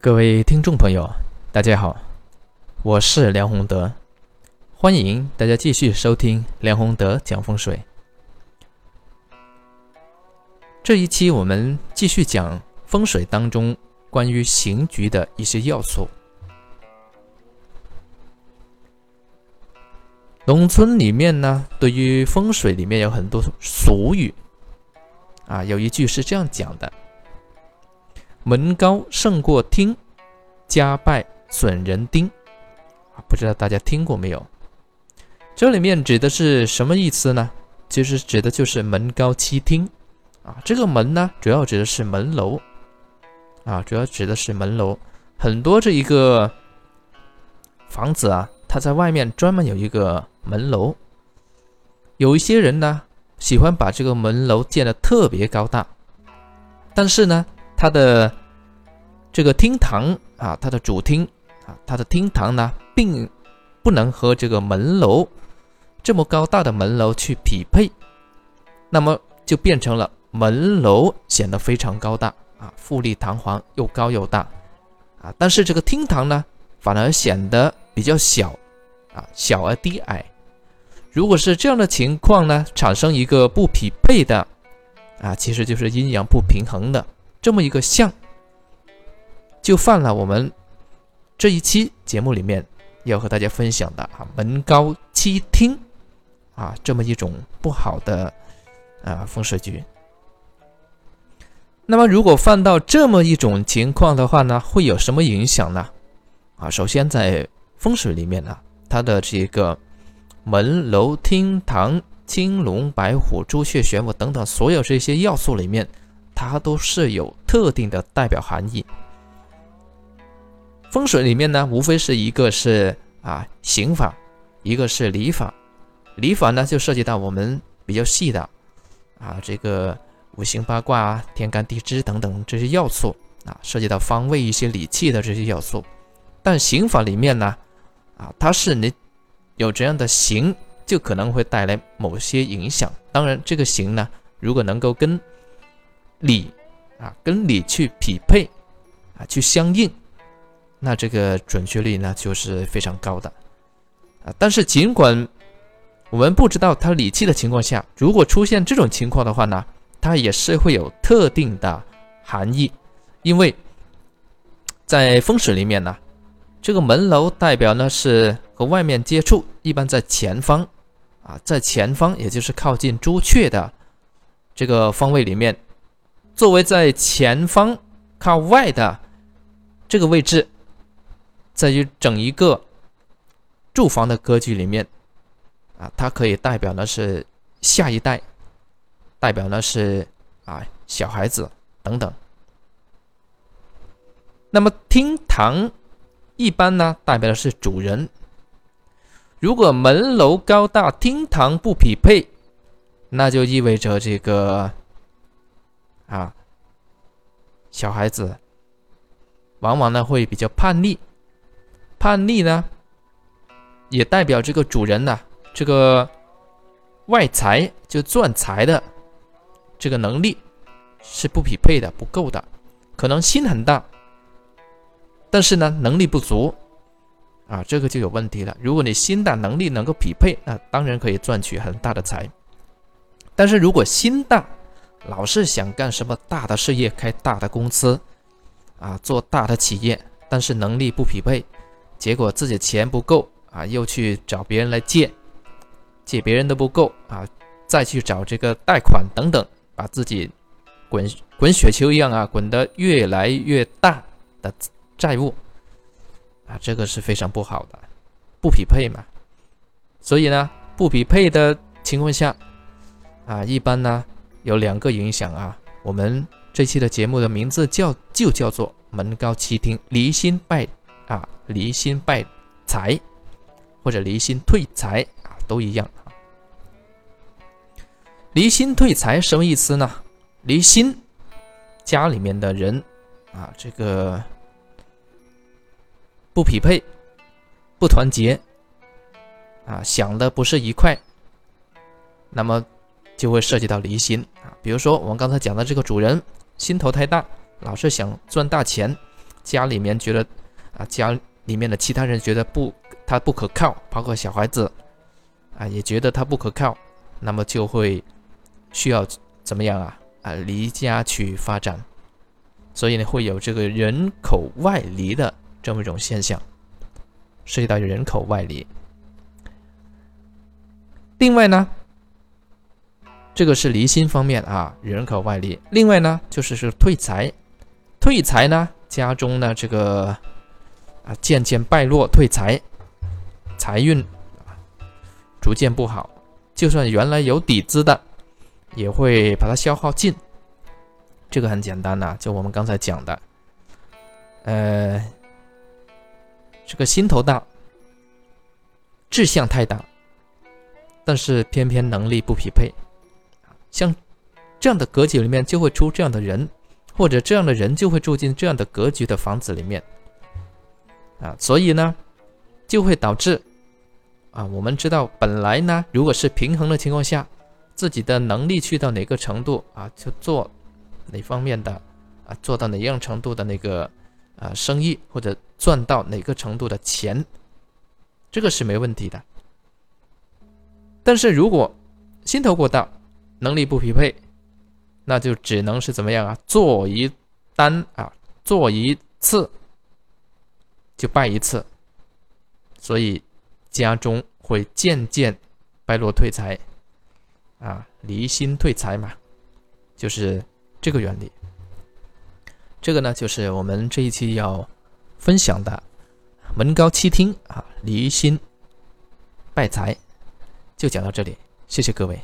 各位听众朋友，大家好，我是梁宏德，欢迎大家继续收听梁宏德讲风水。这一期我们继续讲风水当中关于行局的一些要素。农村里面呢，对于风水里面有很多俗语，啊，有一句是这样讲的：“门高胜过厅，家败损人丁。”啊，不知道大家听过没有？这里面指的是什么意思呢？其实指的就是门高七厅，啊，这个门呢，主要指的是门楼，啊，主要指的是门楼。很多这一个房子啊，它在外面专门有一个。门楼，有一些人呢喜欢把这个门楼建得特别高大，但是呢，它的这个厅堂啊，它的主厅啊，它的厅堂呢，并不能和这个门楼这么高大的门楼去匹配，那么就变成了门楼显得非常高大啊，富丽堂皇又高又大啊，但是这个厅堂呢，反而显得比较小啊，小而低矮。如果是这样的情况呢，产生一个不匹配的，啊，其实就是阴阳不平衡的这么一个象，就犯了我们这一期节目里面要和大家分享的啊门高七厅啊这么一种不好的啊风水局。那么如果犯到这么一种情况的话呢，会有什么影响呢？啊，首先在风水里面呢，它的这个。门楼厅堂青龙白虎朱雀玄武等等所有这些要素里面，它都是有特定的代表含义。风水里面呢，无非是一个是啊刑法，一个是礼法。礼法呢就涉及到我们比较细的啊这个五行八卦啊天干地支等等这些要素啊，涉及到方位一些礼器的这些要素。但刑法里面呢啊，它是你。有这样的形，就可能会带来某些影响。当然，这个形呢，如果能够跟理啊，跟理去匹配啊，去相应，那这个准确率呢就是非常高的啊。但是，尽管我们不知道它理气的情况下，如果出现这种情况的话呢，它也是会有特定的含义，因为在风水里面呢。这个门楼代表呢是和外面接触，一般在前方，啊，在前方，也就是靠近朱雀的这个方位里面，作为在前方靠外的这个位置，在于整一个住房的格局里面，啊，它可以代表的是下一代，代表的是啊小孩子等等。那么厅堂。一般呢，代表的是主人。如果门楼高大，厅堂不匹配，那就意味着这个啊，小孩子往往呢会比较叛逆。叛逆呢，也代表这个主人呢，这个外财就赚财的这个能力是不匹配的，不够的，可能心很大。但是呢，能力不足，啊，这个就有问题了。如果你心大，能力能够匹配，那当然可以赚取很大的财。但是如果心大，老是想干什么大的事业，开大的公司，啊，做大的企业，但是能力不匹配，结果自己钱不够啊，又去找别人来借，借别人的不够啊，再去找这个贷款等等，把自己滚滚雪球一样啊，滚得越来越大的。债务啊，这个是非常不好的，不匹配嘛。所以呢，不匹配的情况下啊，一般呢有两个影响啊。我们这期的节目的名字叫就叫做“门高七厅，离心败，离心败财或者离心退财啊，都一样啊。离心退财什么意思呢？离心家里面的人啊，这个。不匹配，不团结，啊，想的不是一块，那么就会涉及到离心啊。比如说我们刚才讲的这个主人心头太大，老是想赚大钱，家里面觉得啊，家里面的其他人觉得不他不可靠，包括小孩子啊也觉得他不可靠，那么就会需要怎么样啊啊离家去发展，所以呢会有这个人口外离的这么一种现象，涉及到人口外离。另外呢。这个是离心方面啊，人口外离。另外呢，就是是退财，退财呢，家中呢这个啊渐渐败落，退财，财运逐渐不好。就算原来有底子的，也会把它消耗尽。这个很简单呐，就我们刚才讲的，呃，这个心头大，志向太大，但是偏偏能力不匹配。像这样的格局里面就会出这样的人，或者这样的人就会住进这样的格局的房子里面，啊，所以呢，就会导致啊，我们知道本来呢，如果是平衡的情况下，自己的能力去到哪个程度啊，就做哪方面的啊，做到哪样程度的那个啊生意，或者赚到哪个程度的钱，这个是没问题的。但是如果心头过大，能力不匹配，那就只能是怎么样啊？做一单啊，做一次就败一次，所以家中会渐渐败落退财啊，离心退财嘛，就是这个原理。这个呢，就是我们这一期要分享的门高七听啊，离心败财，就讲到这里，谢谢各位。